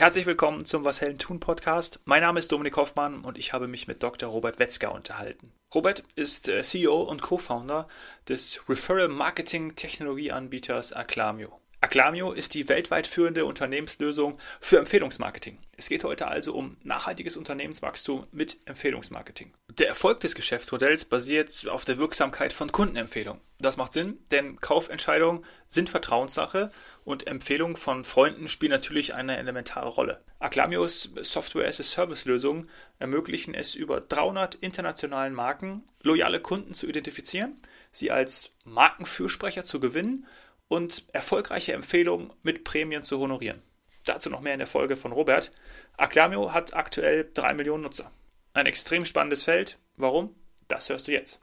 Herzlich willkommen zum Was Hellen tun Podcast. Mein Name ist Dominik Hoffmann und ich habe mich mit Dr. Robert Wetzger unterhalten. Robert ist äh, CEO und Co-Founder des Referral Marketing Technologieanbieters Acclamio. Acclamio ist die weltweit führende Unternehmenslösung für Empfehlungsmarketing. Es geht heute also um nachhaltiges Unternehmenswachstum mit Empfehlungsmarketing. Der Erfolg des Geschäftsmodells basiert auf der Wirksamkeit von Kundenempfehlungen. Das macht Sinn, denn Kaufentscheidungen sind Vertrauenssache und Empfehlungen von Freunden spielen natürlich eine elementare Rolle. Acclamios Software-as-a-Service-Lösungen ermöglichen es über 300 internationalen Marken loyale Kunden zu identifizieren, sie als Markenfürsprecher zu gewinnen und erfolgreiche Empfehlungen mit Prämien zu honorieren. Dazu noch mehr in der Folge von Robert. Acclamio hat aktuell 3 Millionen Nutzer. Ein extrem spannendes Feld. Warum? Das hörst du jetzt.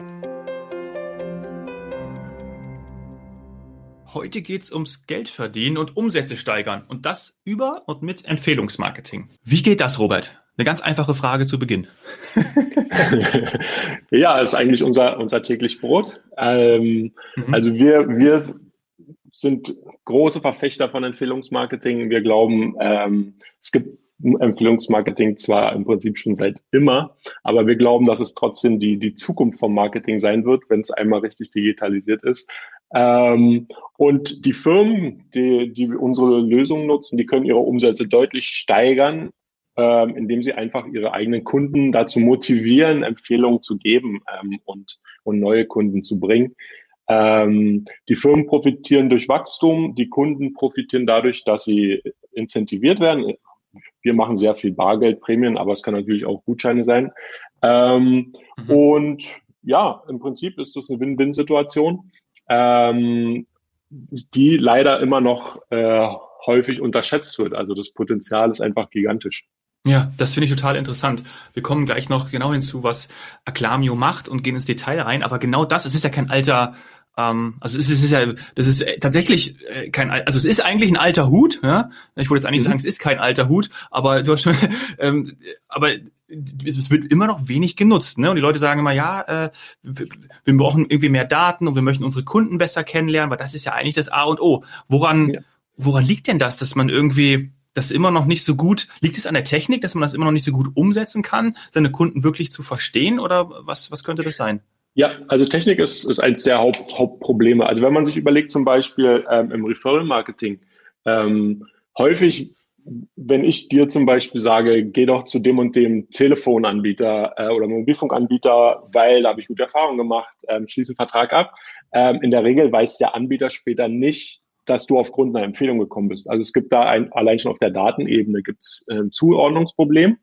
Heute geht es ums Geld verdienen und Umsätze steigern und das über und mit Empfehlungsmarketing. Wie geht das, Robert? Eine ganz einfache Frage zu Beginn. ja, ist eigentlich unser, unser täglich Brot. Ähm, mhm. Also wir, wir sind große Verfechter von Empfehlungsmarketing. Wir glauben, ähm, es gibt Empfehlungsmarketing zwar im Prinzip schon seit immer, aber wir glauben, dass es trotzdem die, die Zukunft vom Marketing sein wird, wenn es einmal richtig digitalisiert ist. Ähm, und die Firmen, die, die unsere Lösungen nutzen, die können ihre Umsätze deutlich steigern, ähm, indem sie einfach ihre eigenen Kunden dazu motivieren, Empfehlungen zu geben ähm, und, und neue Kunden zu bringen. Ähm, die Firmen profitieren durch Wachstum, die Kunden profitieren dadurch, dass sie incentiviert werden. Wir machen sehr viel Bargeldprämien, aber es kann natürlich auch Gutscheine sein. Ähm, mhm. Und ja, im Prinzip ist das eine Win-Win-Situation, ähm, die leider immer noch äh, häufig unterschätzt wird. Also das Potenzial ist einfach gigantisch. Ja, das finde ich total interessant. Wir kommen gleich noch genau hinzu, was Acclamio macht und gehen ins Detail rein. Aber genau das, es ist ja kein alter also es ist, ja, das ist tatsächlich äh, kein, also es ist eigentlich ein alter Hut. Ja? Ich wollte jetzt eigentlich mhm. sagen, es ist kein alter Hut, aber du hast schon, ähm, aber es wird immer noch wenig genutzt, ne? Und die Leute sagen immer, ja, äh, wir, wir brauchen irgendwie mehr Daten und wir möchten unsere Kunden besser kennenlernen, weil das ist ja eigentlich das A und O. Woran, ja. woran liegt denn das, dass man irgendwie das immer noch nicht so gut, liegt es an der Technik, dass man das immer noch nicht so gut umsetzen kann, seine Kunden wirklich zu verstehen oder was, was könnte das sein? Ja, also Technik ist, ist eines der Haupt, Hauptprobleme. Also wenn man sich überlegt, zum Beispiel ähm, im Referral-Marketing, ähm, häufig, wenn ich dir zum Beispiel sage, geh doch zu dem und dem Telefonanbieter äh, oder Mobilfunkanbieter, weil da habe ich gute Erfahrungen gemacht, ähm, schließe einen Vertrag ab. Ähm, in der Regel weiß der Anbieter später nicht, dass du aufgrund einer Empfehlung gekommen bist. Also es gibt da ein, allein schon auf der Datenebene gibt es ein Zuordnungsproblem.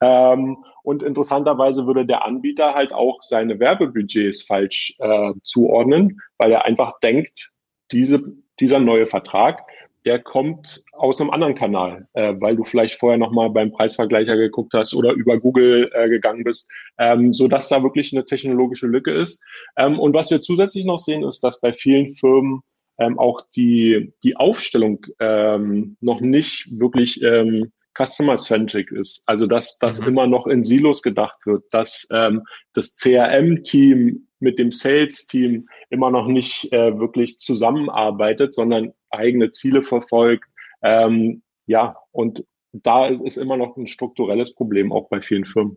Ähm, und interessanterweise würde der Anbieter halt auch seine Werbebudgets falsch äh, zuordnen, weil er einfach denkt, diese, dieser neue Vertrag, der kommt aus einem anderen Kanal, äh, weil du vielleicht vorher nochmal beim Preisvergleicher geguckt hast oder über Google äh, gegangen bist, ähm, so dass da wirklich eine technologische Lücke ist. Ähm, und was wir zusätzlich noch sehen, ist, dass bei vielen Firmen ähm, auch die, die Aufstellung ähm, noch nicht wirklich ähm, customer-centric ist. Also dass das mhm. immer noch in Silos gedacht wird, dass ähm, das CRM-Team mit dem Sales-Team immer noch nicht äh, wirklich zusammenarbeitet, sondern eigene Ziele verfolgt. Ähm, ja, und da ist, ist immer noch ein strukturelles Problem, auch bei vielen Firmen.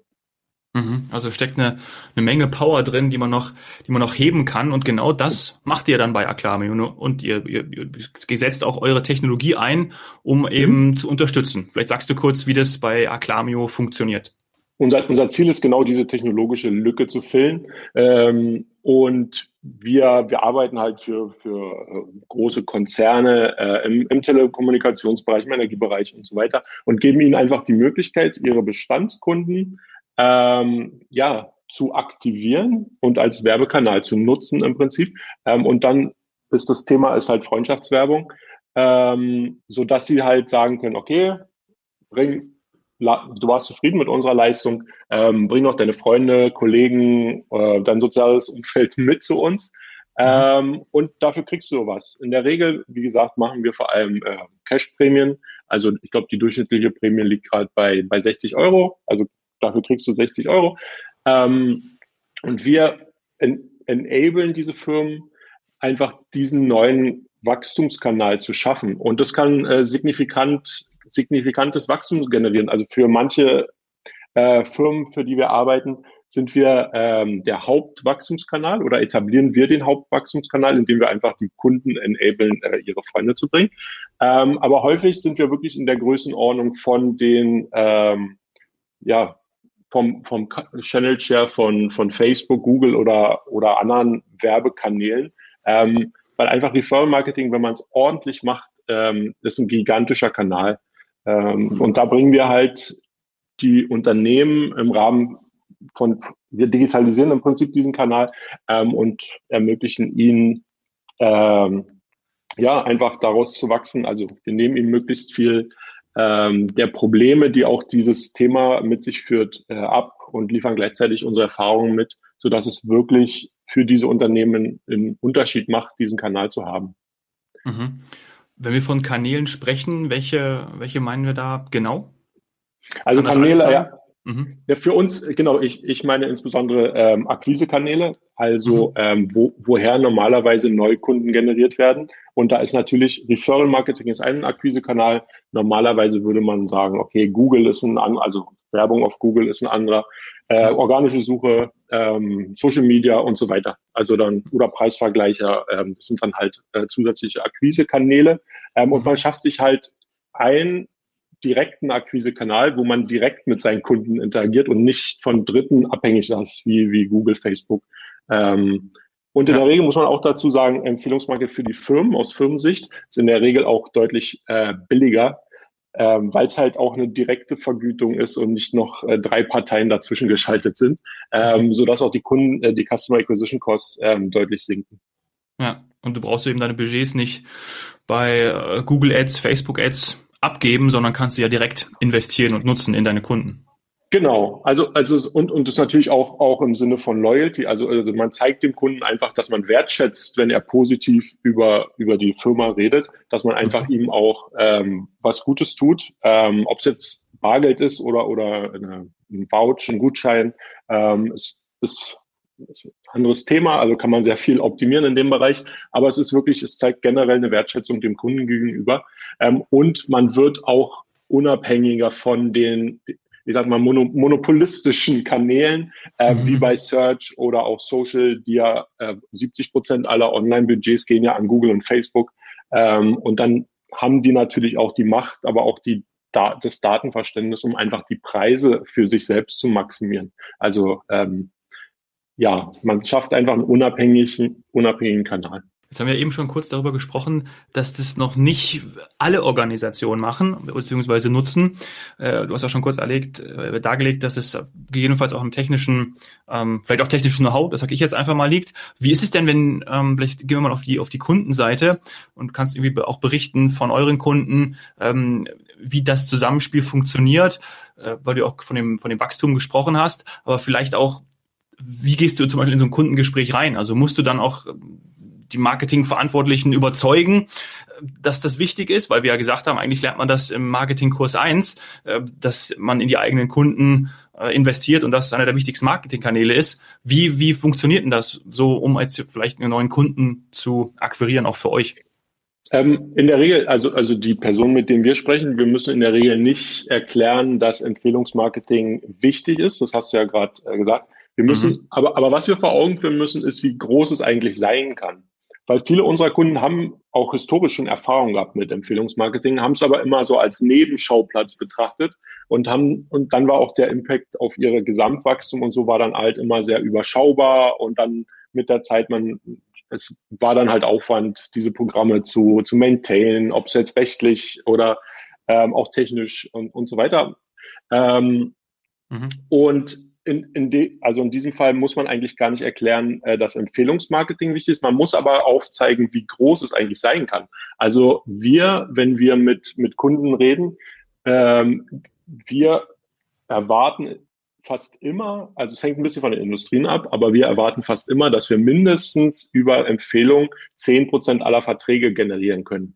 Mhm. Also steckt eine, eine Menge Power drin, die man noch, die man noch heben kann. Und genau das macht ihr dann bei Acclamio. Und ihr, ihr, ihr setzt auch eure Technologie ein, um eben mhm. zu unterstützen. Vielleicht sagst du kurz, wie das bei Acclamio funktioniert. Unser, unser Ziel ist genau diese technologische Lücke zu füllen. Ähm, und wir, wir arbeiten halt für, für äh, große Konzerne äh, im, im Telekommunikationsbereich, im Energiebereich und so weiter und geben ihnen einfach die Möglichkeit, ihre Bestandskunden ähm, ja, zu aktivieren und als Werbekanal zu nutzen im Prinzip. Ähm, und dann ist das Thema ist halt Freundschaftswerbung, ähm, so dass sie halt sagen können, okay, bring, du warst zufrieden mit unserer Leistung, ähm, bring noch deine Freunde, Kollegen, äh, dein soziales Umfeld mit zu uns. Mhm. Ähm, und dafür kriegst du was. In der Regel, wie gesagt, machen wir vor allem äh, Cash-Prämien. Also ich glaube, die durchschnittliche Prämie liegt gerade bei, bei 60 Euro. Also dafür kriegst du 60 Euro. Ähm, und wir en enablen diese Firmen einfach diesen neuen Wachstumskanal zu schaffen. Und das kann äh, signifikant signifikantes Wachstum generieren. Also für manche äh, Firmen, für die wir arbeiten, sind wir ähm, der Hauptwachstumskanal oder etablieren wir den Hauptwachstumskanal, indem wir einfach die Kunden enablen, äh, ihre Freunde zu bringen. Ähm, aber häufig sind wir wirklich in der Größenordnung von den, ähm, ja, vom, vom Channel Share von, von Facebook, Google oder, oder anderen Werbekanälen. Ähm, weil einfach Referral Marketing, wenn man es ordentlich macht, ähm, ist ein gigantischer Kanal. Ähm, und da bringen wir halt die Unternehmen im Rahmen von, wir digitalisieren im Prinzip diesen Kanal ähm, und ermöglichen ihnen, ähm, ja, einfach daraus zu wachsen. Also wir nehmen ihnen möglichst viel ähm, der Probleme, die auch dieses Thema mit sich führt, äh, ab und liefern gleichzeitig unsere Erfahrungen mit, so dass es wirklich für diese Unternehmen einen Unterschied macht, diesen Kanal zu haben. Mhm. Wenn wir von Kanälen sprechen, welche, welche meinen wir da genau? Also Kanäle, ja, Mhm. Ja, für uns, genau, ich, ich meine insbesondere ähm, Akquisekanäle, also mhm. ähm, wo, woher normalerweise Neukunden generiert werden. Und da ist natürlich Referral Marketing ist ein Akquisekanal. Normalerweise würde man sagen, okay, Google ist ein anderer, also Werbung auf Google ist ein anderer, äh, organische Suche, ähm, Social Media und so weiter. Also dann oder Preisvergleicher, ähm, das sind dann halt äh, zusätzliche Akquisekanäle. Ähm, und mhm. man schafft sich halt ein direkten Akquisekanal, wo man direkt mit seinen Kunden interagiert und nicht von Dritten abhängig ist, wie, wie Google, Facebook. Ähm, und in ja. der Regel muss man auch dazu sagen, Empfehlungsmarket für die Firmen aus Firmensicht ist in der Regel auch deutlich äh, billiger, ähm, weil es halt auch eine direkte Vergütung ist und nicht noch äh, drei Parteien dazwischen geschaltet sind, ähm, mhm. sodass auch die Kunden, äh, die Customer Acquisition Costs ähm, deutlich sinken. Ja, und du brauchst eben deine Budgets nicht bei äh, Google Ads, Facebook Ads abgeben, sondern kannst du ja direkt investieren und nutzen in deine Kunden. Genau, also also und und das natürlich auch auch im Sinne von Loyalty, also, also man zeigt dem Kunden einfach, dass man wertschätzt, wenn er positiv über über die Firma redet, dass man einfach mhm. ihm auch ähm, was Gutes tut, ähm, ob es jetzt Bargeld ist oder oder eine, ein Vouch, ein Gutschein, ähm, es ist anderes Thema, also kann man sehr viel optimieren in dem Bereich, aber es ist wirklich, es zeigt generell eine Wertschätzung dem Kunden gegenüber ähm, und man wird auch unabhängiger von den, ich sag mal, mono, monopolistischen Kanälen, äh, mhm. wie bei Search oder auch Social, die ja äh, 70 Prozent aller Online-Budgets gehen ja an Google und Facebook ähm, und dann haben die natürlich auch die Macht, aber auch die das Datenverständnis, um einfach die Preise für sich selbst zu maximieren. Also ähm, ja, man schafft einfach einen unabhängigen, unabhängigen Kanal. Jetzt haben wir eben schon kurz darüber gesprochen, dass das noch nicht alle Organisationen machen bzw. nutzen. Äh, du hast auch schon kurz erlegt, äh, dargelegt, dass es gegebenenfalls auch im technischen, ähm, vielleicht auch technisches Know-how, das sage ich jetzt einfach mal, liegt. Wie ist es denn, wenn, ähm, vielleicht gehen wir mal auf die, auf die Kundenseite und kannst irgendwie auch berichten von euren Kunden, ähm, wie das Zusammenspiel funktioniert, äh, weil du auch von dem, von dem Wachstum gesprochen hast, aber vielleicht auch, wie gehst du zum Beispiel in so ein Kundengespräch rein? Also musst du dann auch die Marketingverantwortlichen überzeugen, dass das wichtig ist, weil wir ja gesagt haben, eigentlich lernt man das im Marketingkurs 1, äh, dass man in die eigenen Kunden äh, investiert und das einer der wichtigsten Marketingkanäle ist. Wie, wie funktioniert denn das so, um jetzt vielleicht einen neuen Kunden zu akquirieren, auch für euch? Ähm, in der Regel, also, also die Personen, mit denen wir sprechen, wir müssen in der Regel nicht erklären, dass Empfehlungsmarketing wichtig ist. Das hast du ja gerade äh, gesagt. Wir müssen, mhm. aber, aber was wir vor Augen führen müssen, ist, wie groß es eigentlich sein kann. Weil viele unserer Kunden haben auch historisch schon Erfahrung gehabt mit Empfehlungsmarketing, haben es aber immer so als Nebenschauplatz betrachtet und haben, und dann war auch der Impact auf ihre Gesamtwachstum und so war dann halt immer sehr überschaubar und dann mit der Zeit man, es war dann halt Aufwand, diese Programme zu, zu maintainen, ob es jetzt rechtlich oder ähm, auch technisch und, und so weiter. Ähm, mhm. Und in, in de, also in diesem Fall muss man eigentlich gar nicht erklären, äh, dass Empfehlungsmarketing wichtig ist. Man muss aber aufzeigen, wie groß es eigentlich sein kann. Also wir, wenn wir mit, mit Kunden reden, ähm, wir erwarten fast immer, also es hängt ein bisschen von den Industrien ab, aber wir erwarten fast immer, dass wir mindestens über Empfehlung zehn Prozent aller Verträge generieren können.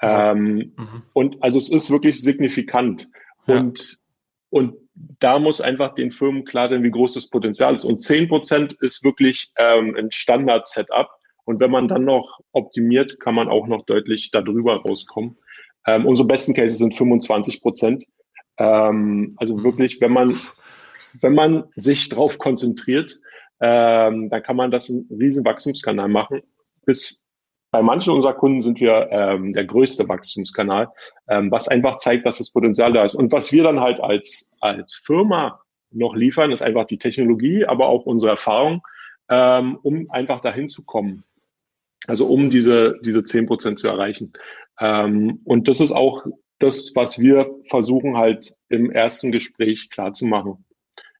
Ähm, mhm. Und also es ist wirklich signifikant. Ja. Und, und da muss einfach den Firmen klar sein, wie groß das Potenzial ist. Und zehn Prozent ist wirklich ähm, ein Standard-Setup. Und wenn man dann noch optimiert, kann man auch noch deutlich darüber rauskommen. Ähm, unsere besten Cases sind 25 Prozent. Ähm, also wirklich, wenn man, wenn man sich drauf konzentriert, ähm, dann kann man das einen riesen Wachstumskanal machen. Bis bei manchen unserer Kunden sind wir ähm, der größte Wachstumskanal, ähm, was einfach zeigt, dass das Potenzial da ist. Und was wir dann halt als, als Firma noch liefern, ist einfach die Technologie, aber auch unsere Erfahrung, ähm, um einfach dahin zu kommen. Also um diese, diese zehn Prozent zu erreichen. Ähm, und das ist auch das, was wir versuchen halt im ersten Gespräch klar zu machen.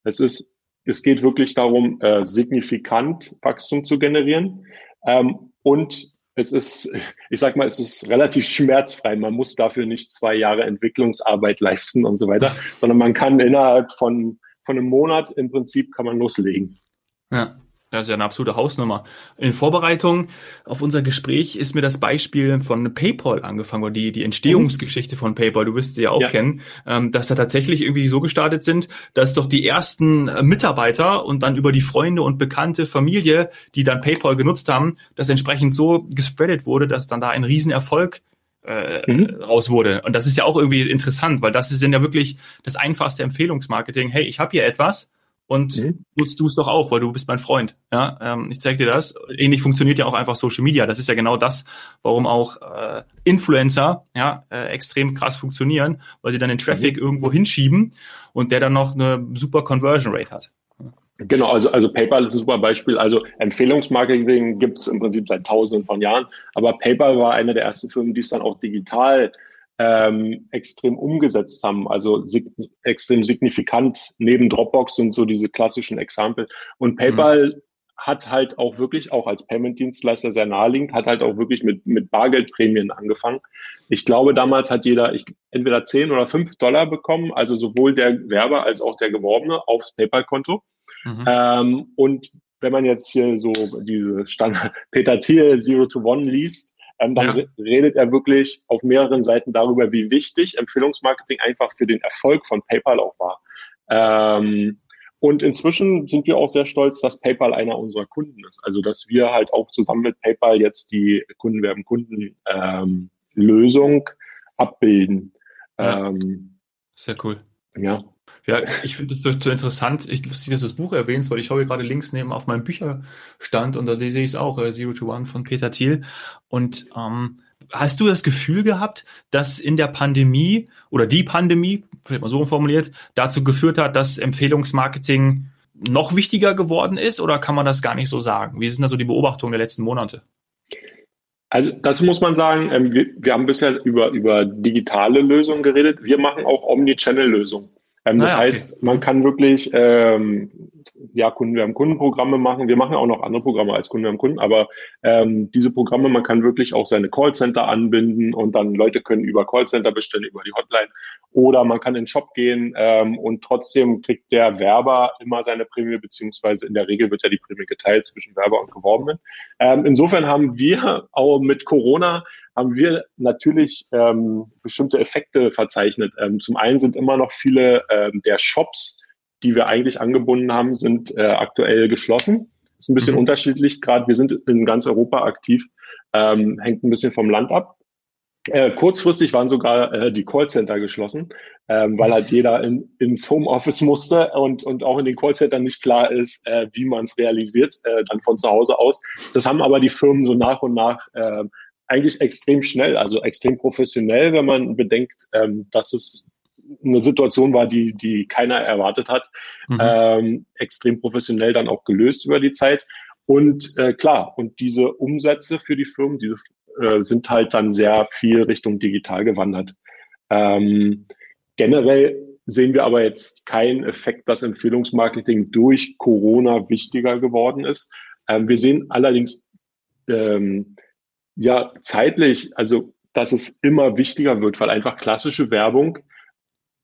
Es ist, es geht wirklich darum, äh, signifikant Wachstum zu generieren. Ähm, und es ist, ich sag mal, es ist relativ schmerzfrei. Man muss dafür nicht zwei Jahre Entwicklungsarbeit leisten und so weiter, sondern man kann innerhalb von, von einem Monat im Prinzip kann man loslegen. Ja. Das ist ja eine absolute Hausnummer. In Vorbereitung auf unser Gespräch ist mir das Beispiel von PayPal angefangen, oder die, die Entstehungsgeschichte von PayPal, du wirst sie ja auch ja. kennen, ähm, dass da tatsächlich irgendwie so gestartet sind, dass doch die ersten äh, Mitarbeiter und dann über die Freunde und bekannte Familie, die dann PayPal genutzt haben, das entsprechend so gespreadet wurde, dass dann da ein Riesenerfolg äh, mhm. raus wurde. Und das ist ja auch irgendwie interessant, weil das ist ja wirklich das einfachste Empfehlungsmarketing. Hey, ich habe hier etwas, und mhm. nutzt du es doch auch, weil du bist mein Freund. Ja, ähm, ich zeige dir das. Ähnlich funktioniert ja auch einfach Social Media. Das ist ja genau das, warum auch äh, Influencer ja äh, extrem krass funktionieren, weil sie dann den Traffic mhm. irgendwo hinschieben und der dann noch eine super Conversion Rate hat. Genau, also, also PayPal ist ein super Beispiel. Also Empfehlungsmarketing gibt es im Prinzip seit tausenden von Jahren, aber PayPal war eine der ersten Firmen, die es dann auch digital ähm, extrem umgesetzt haben, also sig extrem signifikant. Neben Dropbox sind so diese klassischen Exempel. Und PayPal mhm. hat halt auch wirklich, auch als Payment-Dienstleister sehr naheliegend, hat halt auch wirklich mit, mit Bargeldprämien angefangen. Ich glaube, damals hat jeder ich, entweder 10 oder 5 Dollar bekommen, also sowohl der Werber als auch der Geworbene aufs PayPal-Konto. Mhm. Ähm, und wenn man jetzt hier so diese Standard Peter Thiel Zero to One liest, ähm, dann ja. redet er wirklich auf mehreren Seiten darüber, wie wichtig Empfehlungsmarketing einfach für den Erfolg von PayPal auch war. Ähm, und inzwischen sind wir auch sehr stolz, dass PayPal einer unserer Kunden ist. Also dass wir halt auch zusammen mit PayPal jetzt die Kundenwerben Kunden ähm, Lösung abbilden. Ja. Ähm, Sehr cool. Ja. Ja, ich finde es so, so interessant. Ich lustig, dass du das Buch erwähnst, weil ich schaue gerade links neben auf meinem Bücherstand und da sehe ich es auch, äh, Zero to One von Peter Thiel. Und ähm, hast du das Gefühl gehabt, dass in der Pandemie oder die Pandemie, vielleicht mal so formuliert, dazu geführt hat, dass Empfehlungsmarketing noch wichtiger geworden ist oder kann man das gar nicht so sagen? Wie sind da so die Beobachtungen der letzten Monate? Also dazu muss man sagen, ähm, wir, wir, haben bisher über, über digitale Lösungen geredet. Wir machen auch Omnichannel-Lösungen. Ähm, das heißt, okay. man kann wirklich ähm, ja, Kunden, wir haben Kundenprogramme machen. Wir machen auch noch andere Programme als Kunden, wir haben Kunden, aber ähm, diese Programme, man kann wirklich auch seine Callcenter anbinden und dann Leute können über Callcenter bestellen, über die Hotline. Oder man kann in den Shop gehen ähm, und trotzdem kriegt der Werber immer seine Prämie, beziehungsweise in der Regel wird ja die Prämie geteilt zwischen Werber und Geworbenen. Ähm, insofern haben wir auch mit Corona haben wir natürlich ähm, bestimmte Effekte verzeichnet. Ähm, zum einen sind immer noch viele ähm, der Shops, die wir eigentlich angebunden haben, sind äh, aktuell geschlossen. Ist ein bisschen mhm. unterschiedlich. Gerade wir sind in ganz Europa aktiv, ähm, hängt ein bisschen vom Land ab. Äh, kurzfristig waren sogar äh, die Callcenter geschlossen, ähm, weil halt jeder in, ins Homeoffice musste und, und auch in den Callcentern nicht klar ist, äh, wie man es realisiert, äh, dann von zu Hause aus. Das haben aber die Firmen so nach und nach äh, eigentlich extrem schnell, also extrem professionell, wenn man bedenkt, ähm, dass es eine Situation war, die, die keiner erwartet hat, mhm. ähm, extrem professionell dann auch gelöst über die Zeit. Und äh, klar, und diese Umsätze für die Firmen, diese äh, sind halt dann sehr viel Richtung digital gewandert. Ähm, generell sehen wir aber jetzt keinen Effekt, dass Empfehlungsmarketing durch Corona wichtiger geworden ist. Ähm, wir sehen allerdings ähm, ja zeitlich, also dass es immer wichtiger wird, weil einfach klassische Werbung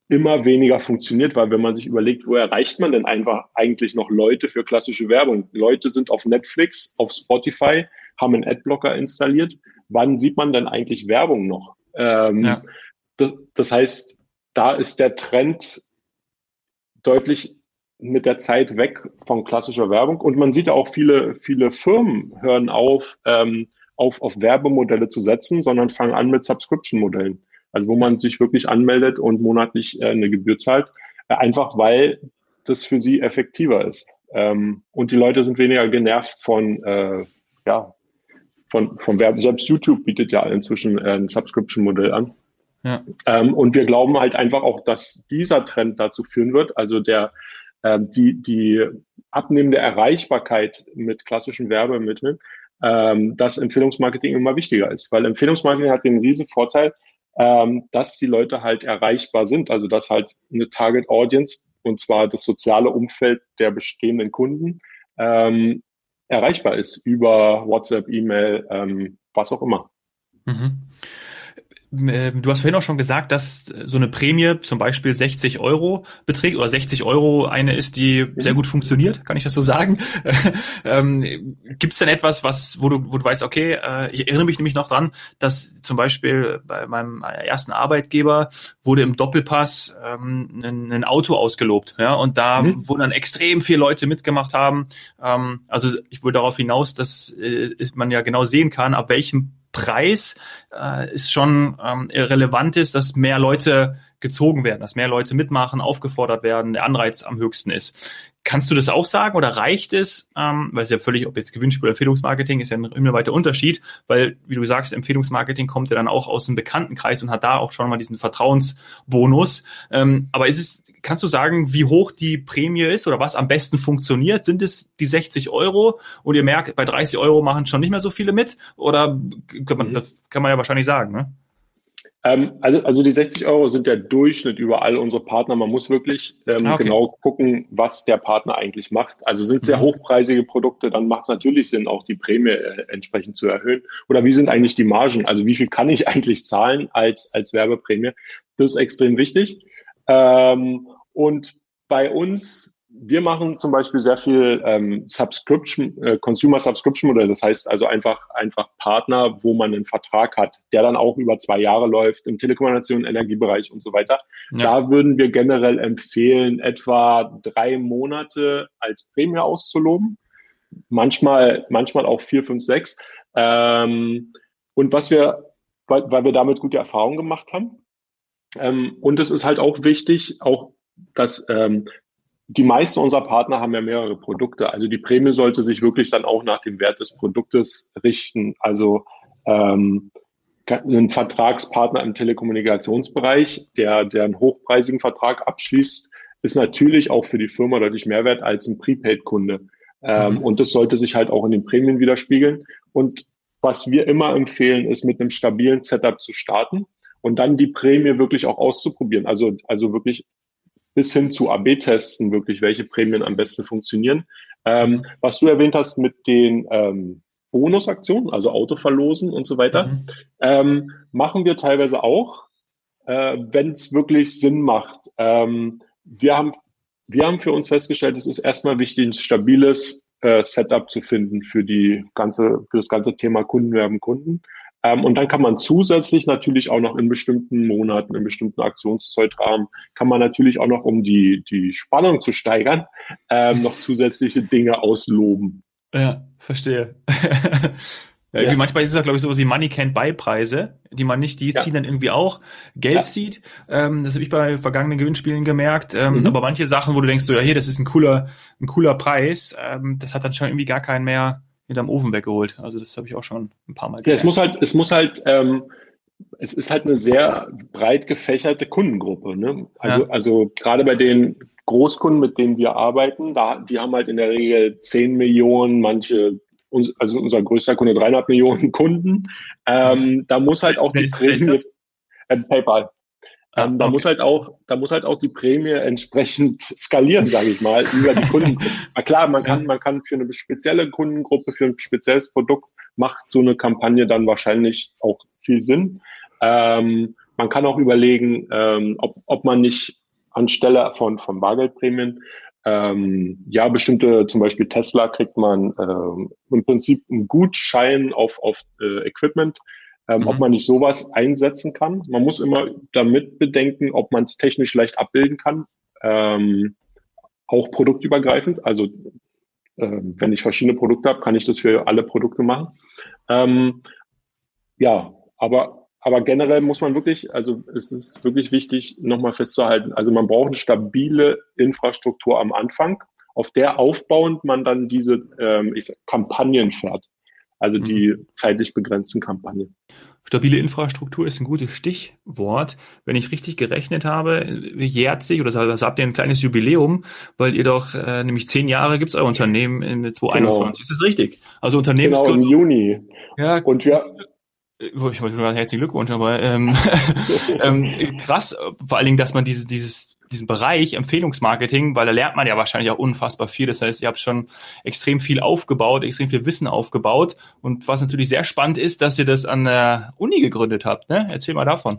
immer weniger funktioniert, weil wenn man sich überlegt, wo erreicht man denn einfach eigentlich noch Leute für klassische Werbung? Leute sind auf Netflix, auf Spotify, haben einen Adblocker installiert. Wann sieht man denn eigentlich Werbung noch? Ähm, ja. das, heißt, da ist der Trend deutlich mit der Zeit weg von klassischer Werbung. Und man sieht auch viele, viele Firmen hören auf, ähm, auf, auf Werbemodelle zu setzen, sondern fangen an mit Subscription-Modellen. Also wo man sich wirklich anmeldet und monatlich äh, eine Gebühr zahlt, äh, einfach weil das für sie effektiver ist. Ähm, und die Leute sind weniger genervt von, äh, ja, von, von Werben. Selbst YouTube bietet ja inzwischen äh, ein Subscription-Modell an. Ja. Ähm, und wir glauben halt einfach auch, dass dieser Trend dazu führen wird, also der, äh, die, die abnehmende Erreichbarkeit mit klassischen Werbemitteln, ähm, dass Empfehlungsmarketing immer wichtiger ist, weil Empfehlungsmarketing hat den riesen Vorteil, ähm, dass die Leute halt erreichbar sind, also dass halt eine Target Audience und zwar das soziale Umfeld der bestehenden Kunden ähm, erreichbar ist über WhatsApp, E-Mail, ähm, was auch immer. Mhm. Ähm, du hast vorhin auch schon gesagt, dass so eine Prämie zum Beispiel 60 Euro beträgt oder 60 Euro eine ist, die sehr gut funktioniert, kann ich das so sagen? ähm, Gibt es denn etwas, was, wo du, wo du weißt, okay, äh, ich erinnere mich nämlich noch dran, dass zum Beispiel bei meinem ersten Arbeitgeber wurde im Doppelpass ähm, ein, ein Auto ausgelobt, ja, und da mhm. wurden dann extrem viele Leute mitgemacht haben. Ähm, also ich will darauf hinaus, dass äh, man ja genau sehen kann, ab welchem Preis äh, ist schon ähm, relevant ist, dass mehr Leute gezogen werden, dass mehr Leute mitmachen, aufgefordert werden, der Anreiz am höchsten ist. Kannst du das auch sagen oder reicht es, ähm, weil es ja völlig, ob jetzt Gewinnspiel oder Empfehlungsmarketing ist ja ein immer weiter Unterschied, weil, wie du sagst, Empfehlungsmarketing kommt ja dann auch aus dem Bekanntenkreis und hat da auch schon mal diesen Vertrauensbonus. Ähm, aber ist es, kannst du sagen, wie hoch die Prämie ist oder was am besten funktioniert? Sind es die 60 Euro und ihr merkt, bei 30 Euro machen schon nicht mehr so viele mit? Oder kann man, das kann man ja wahrscheinlich sagen, ne? Ähm, also, also die 60 Euro sind der Durchschnitt über all unsere Partner. Man muss wirklich ähm, ah, okay. genau gucken, was der Partner eigentlich macht. Also sind es sehr mhm. hochpreisige Produkte, dann macht es natürlich Sinn, auch die Prämie äh, entsprechend zu erhöhen. Oder wie sind eigentlich die Margen? Also wie viel kann ich eigentlich zahlen als, als Werbeprämie? Das ist extrem wichtig. Ähm, und bei uns wir machen zum Beispiel sehr viel ähm, Subscription, äh, Consumer Subscription Modell. Das heißt also einfach, einfach Partner, wo man einen Vertrag hat, der dann auch über zwei Jahre läuft im Telekommunikation, Energiebereich und so weiter. Ja. Da würden wir generell empfehlen, etwa drei Monate als Prämie auszuloben. Manchmal, manchmal auch vier, fünf, sechs. Ähm, und was wir, weil, weil wir damit gute Erfahrungen gemacht haben. Ähm, und es ist halt auch wichtig, auch dass ähm, die meisten unserer Partner haben ja mehrere Produkte. Also die Prämie sollte sich wirklich dann auch nach dem Wert des Produktes richten. Also ähm, ein Vertragspartner im Telekommunikationsbereich, der, der einen hochpreisigen Vertrag abschließt, ist natürlich auch für die Firma deutlich mehr wert als ein Prepaid-Kunde. Ähm, mhm. Und das sollte sich halt auch in den Prämien widerspiegeln. Und was wir immer empfehlen, ist mit einem stabilen Setup zu starten und dann die Prämie wirklich auch auszuprobieren. Also, also wirklich bis hin zu AB-Testen wirklich, welche Prämien am besten funktionieren. Ähm, was du erwähnt hast mit den ähm, Bonusaktionen, also Autoverlosen und so weiter, mhm. ähm, machen wir teilweise auch, äh, wenn es wirklich Sinn macht. Ähm, wir haben wir haben für uns festgestellt, es ist erstmal wichtig, ein stabiles äh, Setup zu finden für die ganze, für das ganze Thema Kundenwerben Kunden. Ähm, und dann kann man zusätzlich natürlich auch noch in bestimmten Monaten, in bestimmten Aktionszeitrahmen, kann man natürlich auch noch, um die, die Spannung zu steigern, ähm, noch zusätzliche Dinge ausloben. Ja, verstehe. ja, ja. Manchmal ist es ja, glaube ich, sowas wie Money Can't Buy Preise, die man nicht, die ja. ziehen dann irgendwie auch Geld ja. zieht. Ähm, das habe ich bei vergangenen Gewinnspielen gemerkt. Ähm, mhm. Aber manche Sachen, wo du denkst, so, ja, hier, das ist ein cooler, ein cooler Preis, ähm, das hat dann schon irgendwie gar keinen mehr hinterm Ofen weggeholt. Also das habe ich auch schon ein paar Mal gelernt. Ja, es muss halt, es muss halt, ähm, es ist halt eine sehr breit gefächerte Kundengruppe. Ne? Also, ja. also gerade bei den Großkunden, mit denen wir arbeiten, da, die haben halt in der Regel 10 Millionen, manche, also unser größter Kunde 300 Millionen Kunden. Ähm, da muss halt auch die Prämie, äh, PayPal. Ähm, da okay. muss halt auch, da muss halt auch die Prämie entsprechend skalieren, sage ich mal, über die Kunden. Na klar, man kann, man kann für eine spezielle Kundengruppe, für ein spezielles Produkt macht so eine Kampagne dann wahrscheinlich auch viel Sinn. Ähm, man kann auch überlegen, ähm, ob, ob man nicht anstelle von, von Bargeldprämien ähm, ja, bestimmte, zum Beispiel Tesla kriegt man ähm, im Prinzip einen Gutschein auf, auf äh, Equipment, ähm, mhm. ob man nicht sowas einsetzen kann. Man muss immer damit bedenken, ob man es technisch leicht abbilden kann, ähm, auch produktübergreifend. Also äh, wenn ich verschiedene Produkte habe, kann ich das für alle Produkte machen. Ähm, ja, aber aber generell muss man wirklich, also es ist wirklich wichtig, nochmal festzuhalten, also man braucht eine stabile Infrastruktur am Anfang, auf der aufbauend man dann diese ähm, ich sag, Kampagnen fährt, also die mhm. zeitlich begrenzten Kampagnen. Stabile Infrastruktur ist ein gutes Stichwort. Wenn ich richtig gerechnet habe, jährt sich oder also habt ihr ein kleines Jubiläum, weil ihr doch äh, nämlich zehn Jahre gibt es euer Unternehmen in 2021. Genau. Ist das richtig? Also Unternehmensgründung. Genau, im Juni. Ja, und wir, ich wollte schon sagen, herzlichen Glückwunsch, aber ähm, ähm, krass, vor allen Dingen, dass man diese, dieses, diesen Bereich Empfehlungsmarketing, weil da lernt man ja wahrscheinlich auch unfassbar viel. Das heißt, ihr habt schon extrem viel aufgebaut, extrem viel Wissen aufgebaut. Und was natürlich sehr spannend ist, dass ihr das an der Uni gegründet habt. Ne? Erzähl mal davon.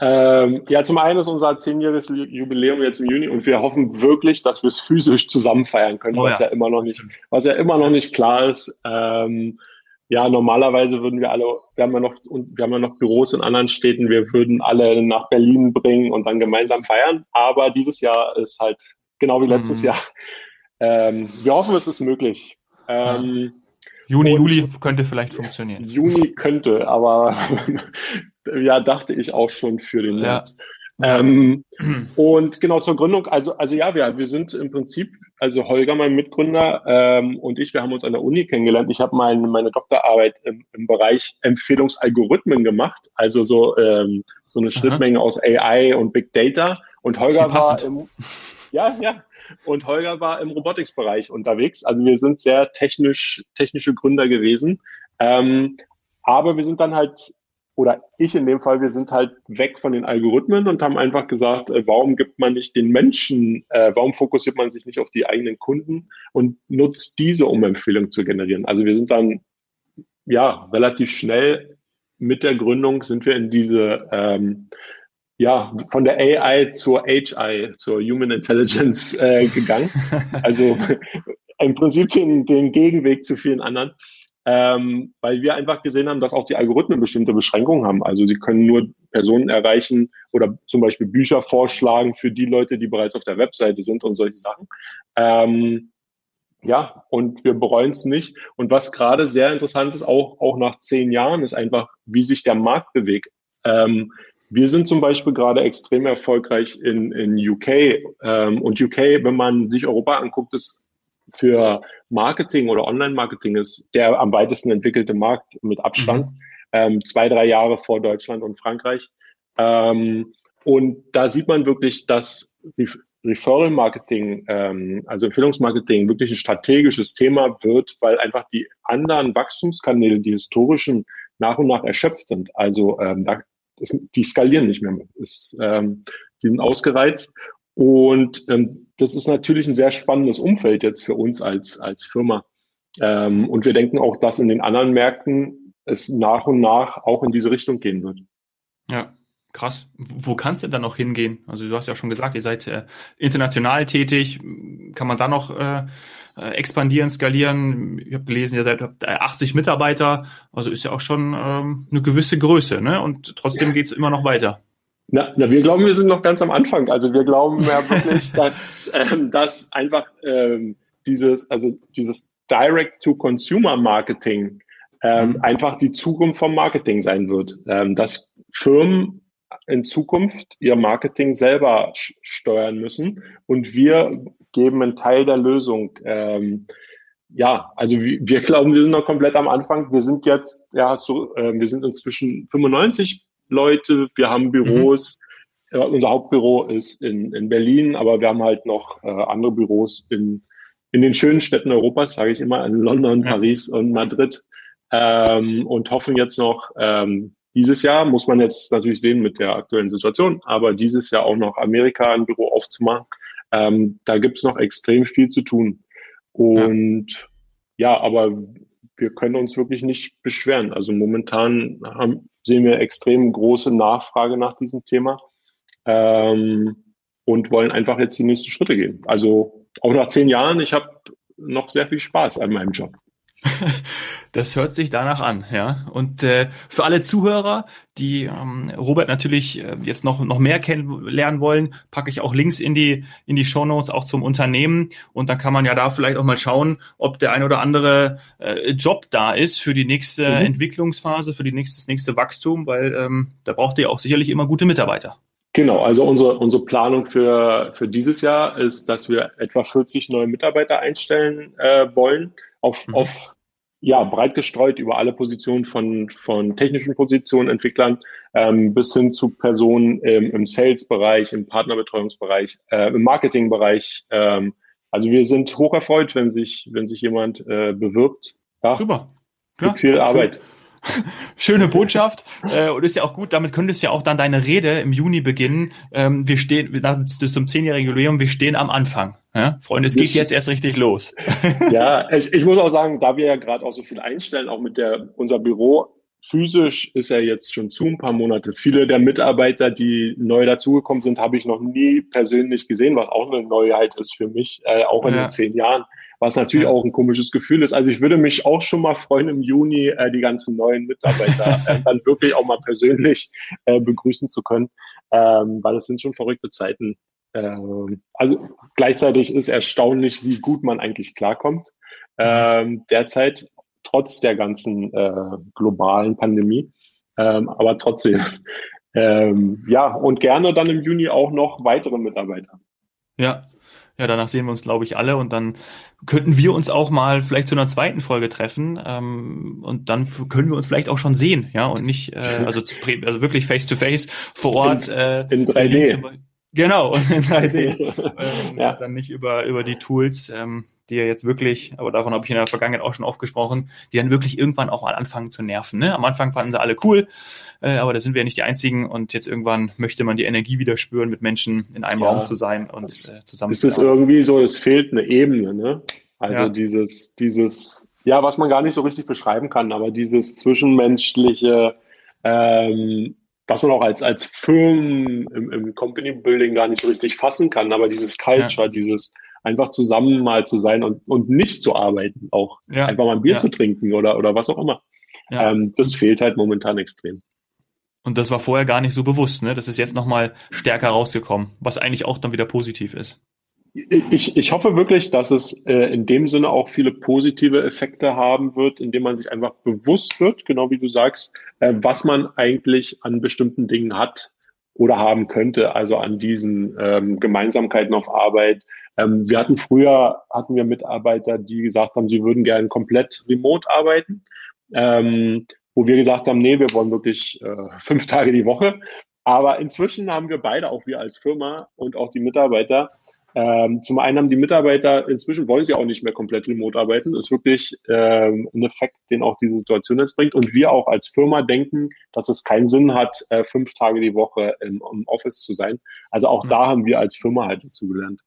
Ähm, ja, zum einen ist unser zehnjähriges Jubiläum jetzt im Juni und wir hoffen wirklich, dass wir es physisch zusammen feiern können, oh, was ja. ja. immer noch nicht, was ja immer noch nicht klar ist. Ähm, ja, normalerweise würden wir alle, wir haben ja noch, wir haben ja noch Büros in anderen Städten, wir würden alle nach Berlin bringen und dann gemeinsam feiern. Aber dieses Jahr ist halt genau wie letztes mhm. Jahr. Ähm, wir hoffen, es ist möglich. Ähm, Juni, Juli könnte vielleicht funktionieren. Juni könnte, aber ja, dachte ich auch schon für den März. Ähm, und genau zur Gründung, also, also ja, wir, wir sind im Prinzip, also Holger, mein Mitgründer ähm, und ich, wir haben uns an der Uni kennengelernt. Ich habe mein, meine Doktorarbeit im, im Bereich Empfehlungsalgorithmen gemacht, also so, ähm, so eine Schnittmenge aus AI und Big Data. Und Holger war im, ja, ja, und Holger war im Robotics-Bereich unterwegs. Also wir sind sehr technisch, technische Gründer gewesen. Ähm, aber wir sind dann halt oder ich in dem Fall, wir sind halt weg von den Algorithmen und haben einfach gesagt, äh, warum gibt man nicht den Menschen, äh, warum fokussiert man sich nicht auf die eigenen Kunden und nutzt diese, um Empfehlungen zu generieren. Also wir sind dann ja relativ schnell mit der Gründung sind wir in diese ähm, ja von der AI zur HI, zur Human Intelligence äh, gegangen. Also im Prinzip den, den Gegenweg zu vielen anderen ähm, weil wir einfach gesehen haben, dass auch die Algorithmen bestimmte Beschränkungen haben. Also sie können nur Personen erreichen oder zum Beispiel Bücher vorschlagen für die Leute, die bereits auf der Webseite sind und solche Sachen. Ähm, ja, und wir bereuen es nicht. Und was gerade sehr interessant ist, auch, auch nach zehn Jahren, ist einfach, wie sich der Markt bewegt. Ähm, wir sind zum Beispiel gerade extrem erfolgreich in, in UK. Ähm, und UK, wenn man sich Europa anguckt, ist für Marketing oder Online-Marketing ist der am weitesten entwickelte Markt mit Abstand, mhm. ähm, zwei, drei Jahre vor Deutschland und Frankreich. Ähm, und da sieht man wirklich, dass Referral Marketing, ähm, also Empfehlungsmarketing, wirklich ein strategisches Thema wird, weil einfach die anderen Wachstumskanäle, die historischen, nach und nach erschöpft sind. Also ähm, da, die skalieren nicht mehr. Ist, ähm, die sind ausgereizt und ähm, das ist natürlich ein sehr spannendes Umfeld jetzt für uns als, als Firma. Ähm, und wir denken auch, dass in den anderen Märkten es nach und nach auch in diese Richtung gehen wird. Ja, krass. Wo kann es denn dann noch hingehen? Also du hast ja schon gesagt, ihr seid äh, international tätig. Kann man da noch äh, äh expandieren, skalieren? Ich habe gelesen, ihr seid 80 Mitarbeiter. Also ist ja auch schon ähm, eine gewisse Größe. Ne? Und trotzdem ja. geht es immer noch weiter. Na, na, wir glauben, wir sind noch ganz am Anfang. Also wir glauben ja wirklich, dass, ähm, dass einfach ähm, dieses, also dieses Direct-to-Consumer-Marketing ähm, mhm. einfach die Zukunft vom Marketing sein wird. Ähm, dass Firmen in Zukunft ihr Marketing selber steuern müssen und wir geben einen Teil der Lösung. Ähm, ja, also wir glauben, wir sind noch komplett am Anfang. Wir sind jetzt, ja, so, äh, wir sind inzwischen 95 Leute, wir haben Büros. Mhm. Äh, unser Hauptbüro ist in, in Berlin, aber wir haben halt noch äh, andere Büros in, in den schönen Städten Europas, sage ich immer, in London, ja. Paris und Madrid. Ähm, und hoffen jetzt noch, ähm, dieses Jahr muss man jetzt natürlich sehen mit der aktuellen Situation, aber dieses Jahr auch noch Amerika ein Büro aufzumachen. Ähm, da gibt's noch extrem viel zu tun. Und ja. ja, aber wir können uns wirklich nicht beschweren. Also momentan haben, sehen wir extrem große Nachfrage nach diesem Thema ähm, und wollen einfach jetzt die nächsten Schritte gehen. Also auch nach zehn Jahren, ich habe noch sehr viel Spaß an meinem Job. Das hört sich danach an, ja. Und äh, für alle Zuhörer, die ähm, Robert natürlich äh, jetzt noch noch mehr kennenlernen wollen, packe ich auch Links in die in die Show Notes auch zum Unternehmen und dann kann man ja da vielleicht auch mal schauen, ob der ein oder andere äh, Job da ist für die nächste mhm. Entwicklungsphase, für die nächste, das nächste Wachstum, weil ähm, da braucht ihr auch sicherlich immer gute Mitarbeiter. Genau, also unsere, unsere Planung für, für dieses Jahr ist, dass wir etwa 40 neue Mitarbeiter einstellen äh, wollen, auf, mhm. auf ja, breit gestreut über alle Positionen von, von technischen Positionen, Entwicklern ähm, bis hin zu Personen im, im Sales-Bereich, im Partnerbetreuungsbereich, äh, im Marketing-Bereich. Ähm, also wir sind hoch erfreut, wenn sich, wenn sich jemand äh, bewirbt. Ja, Super. Klar. viel Arbeit. Schöne Botschaft äh, und ist ja auch gut, damit könntest du ja auch dann deine Rede im Juni beginnen. Ähm, wir stehen, ist zum zehnjährigen Jubiläum, wir stehen am Anfang. Ja? Freunde, es geht jetzt erst richtig los. ja, es, ich muss auch sagen, da wir ja gerade auch so viel einstellen, auch mit der unser Büro physisch ist er jetzt schon zu ein paar Monate. Viele der Mitarbeiter, die neu dazugekommen sind, habe ich noch nie persönlich gesehen, was auch eine Neuheit ist für mich, äh, auch in ja. den zehn Jahren was natürlich ja. auch ein komisches Gefühl ist. Also ich würde mich auch schon mal freuen, im Juni äh, die ganzen neuen Mitarbeiter äh, dann wirklich auch mal persönlich äh, begrüßen zu können, ähm, weil es sind schon verrückte Zeiten. Ähm, also gleichzeitig ist erstaunlich, wie gut man eigentlich klarkommt. Ähm, derzeit trotz der ganzen äh, globalen Pandemie. Ähm, aber trotzdem, ähm, ja, und gerne dann im Juni auch noch weitere Mitarbeiter. Ja, ja, danach sehen wir uns, glaube ich, alle und dann könnten wir uns auch mal vielleicht zu einer zweiten Folge treffen ähm, und dann können wir uns vielleicht auch schon sehen, ja, und nicht, äh, also, zu, also wirklich face to face vor Ort. In, äh, in 3D. Genau, in 3D. ähm, ja. Dann nicht über, über die Tools. Ähm, die ja jetzt wirklich, aber davon habe ich in der Vergangenheit auch schon oft gesprochen, die dann wirklich irgendwann auch mal anfangen zu nerven. Ne? Am Anfang fanden sie alle cool, äh, aber da sind wir ja nicht die Einzigen und jetzt irgendwann möchte man die Energie wieder spüren, mit Menschen in einem ja, Raum zu sein und äh, zusammen. Es ist irgendwie so, es fehlt eine Ebene, ne? Also ja. dieses, dieses, ja, was man gar nicht so richtig beschreiben kann, aber dieses zwischenmenschliche, ähm, was man auch als, als Firmen im, im Company Building gar nicht so richtig fassen kann, aber dieses Culture, ja. dieses einfach zusammen mal zu sein und, und nicht zu arbeiten, auch ja. einfach mal ein Bier ja. zu trinken oder, oder was auch immer. Ja. Ähm, das fehlt halt momentan extrem. Und das war vorher gar nicht so bewusst, ne? Das ist jetzt nochmal stärker rausgekommen, was eigentlich auch dann wieder positiv ist. Ich, ich hoffe wirklich, dass es äh, in dem Sinne auch viele positive Effekte haben wird, indem man sich einfach bewusst wird, genau wie du sagst, äh, was man eigentlich an bestimmten Dingen hat oder haben könnte, also an diesen ähm, Gemeinsamkeiten auf Arbeit, ähm, wir hatten früher, hatten wir Mitarbeiter, die gesagt haben, sie würden gerne komplett remote arbeiten, ähm, wo wir gesagt haben, nee, wir wollen wirklich äh, fünf Tage die Woche. Aber inzwischen haben wir beide, auch wir als Firma und auch die Mitarbeiter, ähm, zum einen haben die Mitarbeiter, inzwischen wollen sie auch nicht mehr komplett remote arbeiten. Das ist wirklich ähm, ein Effekt, den auch die Situation jetzt bringt. Und wir auch als Firma denken, dass es keinen Sinn hat, äh, fünf Tage die Woche im, im Office zu sein. Also auch mhm. da haben wir als Firma halt dazu gelernt.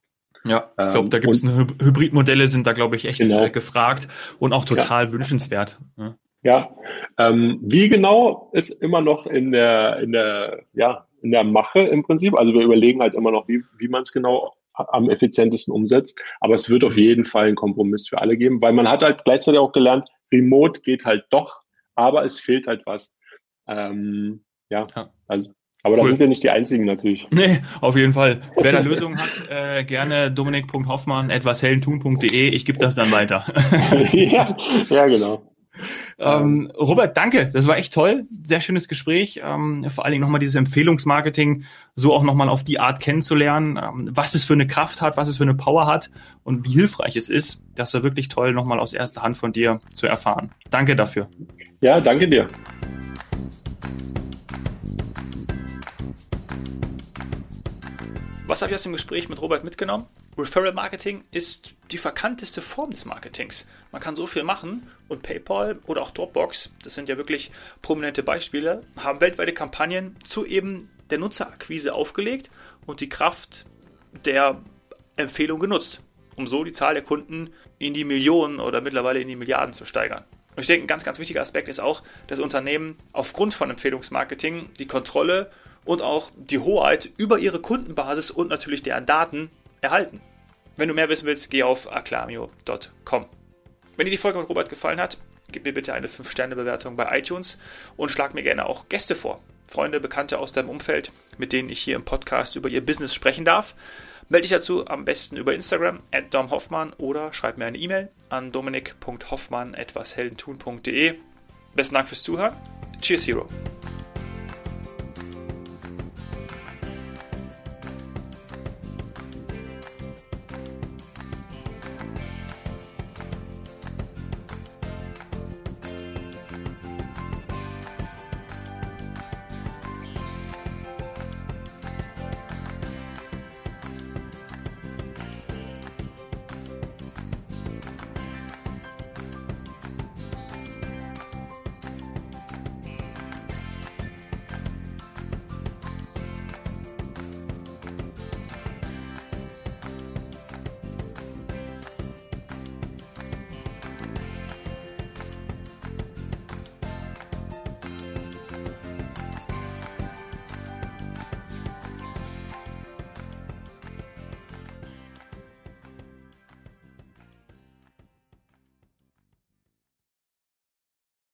Ja, ich glaube, da gibt es ähm, Hybridmodelle, sind da, glaube ich, echt genau. gefragt und auch total ja. wünschenswert. Ja, ja. Ähm, wie genau ist immer noch in der, in der, ja, in der Mache im Prinzip. Also wir überlegen halt immer noch, wie, wie man es genau am effizientesten umsetzt. Aber es wird auf jeden Fall einen Kompromiss für alle geben, weil man hat halt gleichzeitig auch gelernt, Remote geht halt doch, aber es fehlt halt was. Ähm, ja, ja, also aber da cool. sind wir nicht die Einzigen natürlich. Nee, auf jeden Fall. Wer da Lösungen hat, äh, gerne dominik.hoffmann etwas hellentun.de. Ich gebe das dann weiter. ja, ja, genau. Ähm, Robert, danke. Das war echt toll. Sehr schönes Gespräch. Ähm, vor allen Dingen nochmal dieses Empfehlungsmarketing, so auch nochmal auf die Art kennenzulernen, ähm, was es für eine Kraft hat, was es für eine Power hat und wie hilfreich es ist. Das war wirklich toll, nochmal aus erster Hand von dir zu erfahren. Danke dafür. Ja, danke dir. Was habe ich aus dem Gespräch mit Robert mitgenommen? Referral Marketing ist die verkannteste Form des Marketings. Man kann so viel machen und PayPal oder auch Dropbox, das sind ja wirklich prominente Beispiele, haben weltweite Kampagnen zu eben der Nutzerakquise aufgelegt und die Kraft der Empfehlung genutzt, um so die Zahl der Kunden in die Millionen oder mittlerweile in die Milliarden zu steigern. Und ich denke, ein ganz, ganz wichtiger Aspekt ist auch, dass Unternehmen aufgrund von Empfehlungsmarketing die Kontrolle und auch die Hoheit über ihre Kundenbasis und natürlich deren Daten erhalten. Wenn du mehr wissen willst, geh auf acclamio.com. Wenn dir die Folge mit Robert gefallen hat, gib mir bitte eine 5-Sterne-Bewertung bei iTunes und schlag mir gerne auch Gäste vor. Freunde, Bekannte aus deinem Umfeld, mit denen ich hier im Podcast über ihr Business sprechen darf. Melde dich dazu am besten über Instagram at domhoffmann oder schreib mir eine E-Mail an dominik.hoffmann.etwasheldentun.de. Besten Dank fürs Zuhören. Cheers, Hero.